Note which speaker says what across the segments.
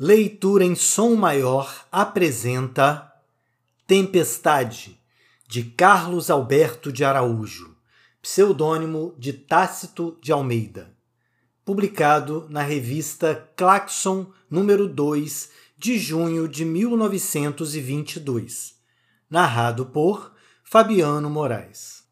Speaker 1: Leitura em som maior apresenta Tempestade, de Carlos Alberto de Araújo, pseudônimo de Tácito de Almeida, publicado na revista Claxon, número 2, de junho de 1922, narrado por Fabiano Moraes.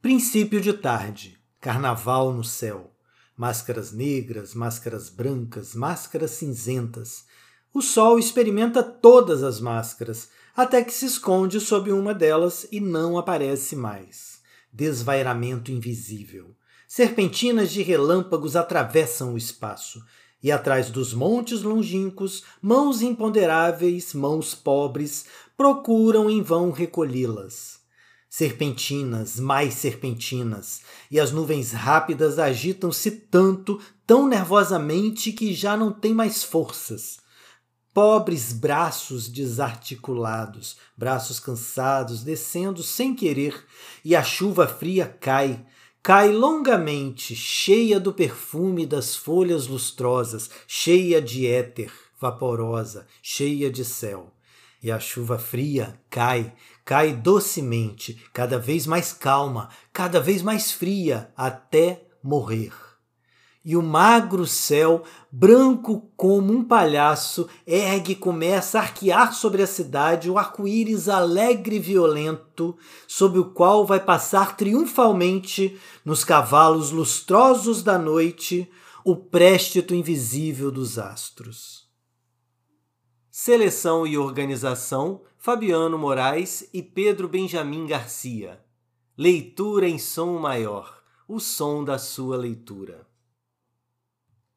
Speaker 1: Princípio de tarde, carnaval no céu máscaras negras, máscaras brancas, máscaras cinzentas. O sol experimenta todas as máscaras, até que se esconde sob uma delas e não aparece mais. Desvairamento invisível. Serpentinas de relâmpagos atravessam o espaço, e atrás dos montes longínquos, mãos imponderáveis, mãos pobres, procuram em vão recolhê-las serpentinas, mais serpentinas, e as nuvens rápidas agitam-se tanto, tão nervosamente que já não têm mais forças. Pobres braços desarticulados, braços cansados, descendo sem querer, e a chuva fria cai, cai longamente, cheia do perfume das folhas lustrosas, cheia de éter, vaporosa, cheia de céu. E a chuva fria cai, cai docemente, cada vez mais calma, cada vez mais fria, até morrer. E o magro céu, branco como um palhaço, ergue e começa a arquear sobre a cidade o arco-íris alegre e violento, sob o qual vai passar triunfalmente, nos cavalos lustrosos da noite, o préstito invisível dos astros. Seleção e organização: Fabiano Moraes e Pedro Benjamin Garcia. Leitura em som maior o som da sua leitura.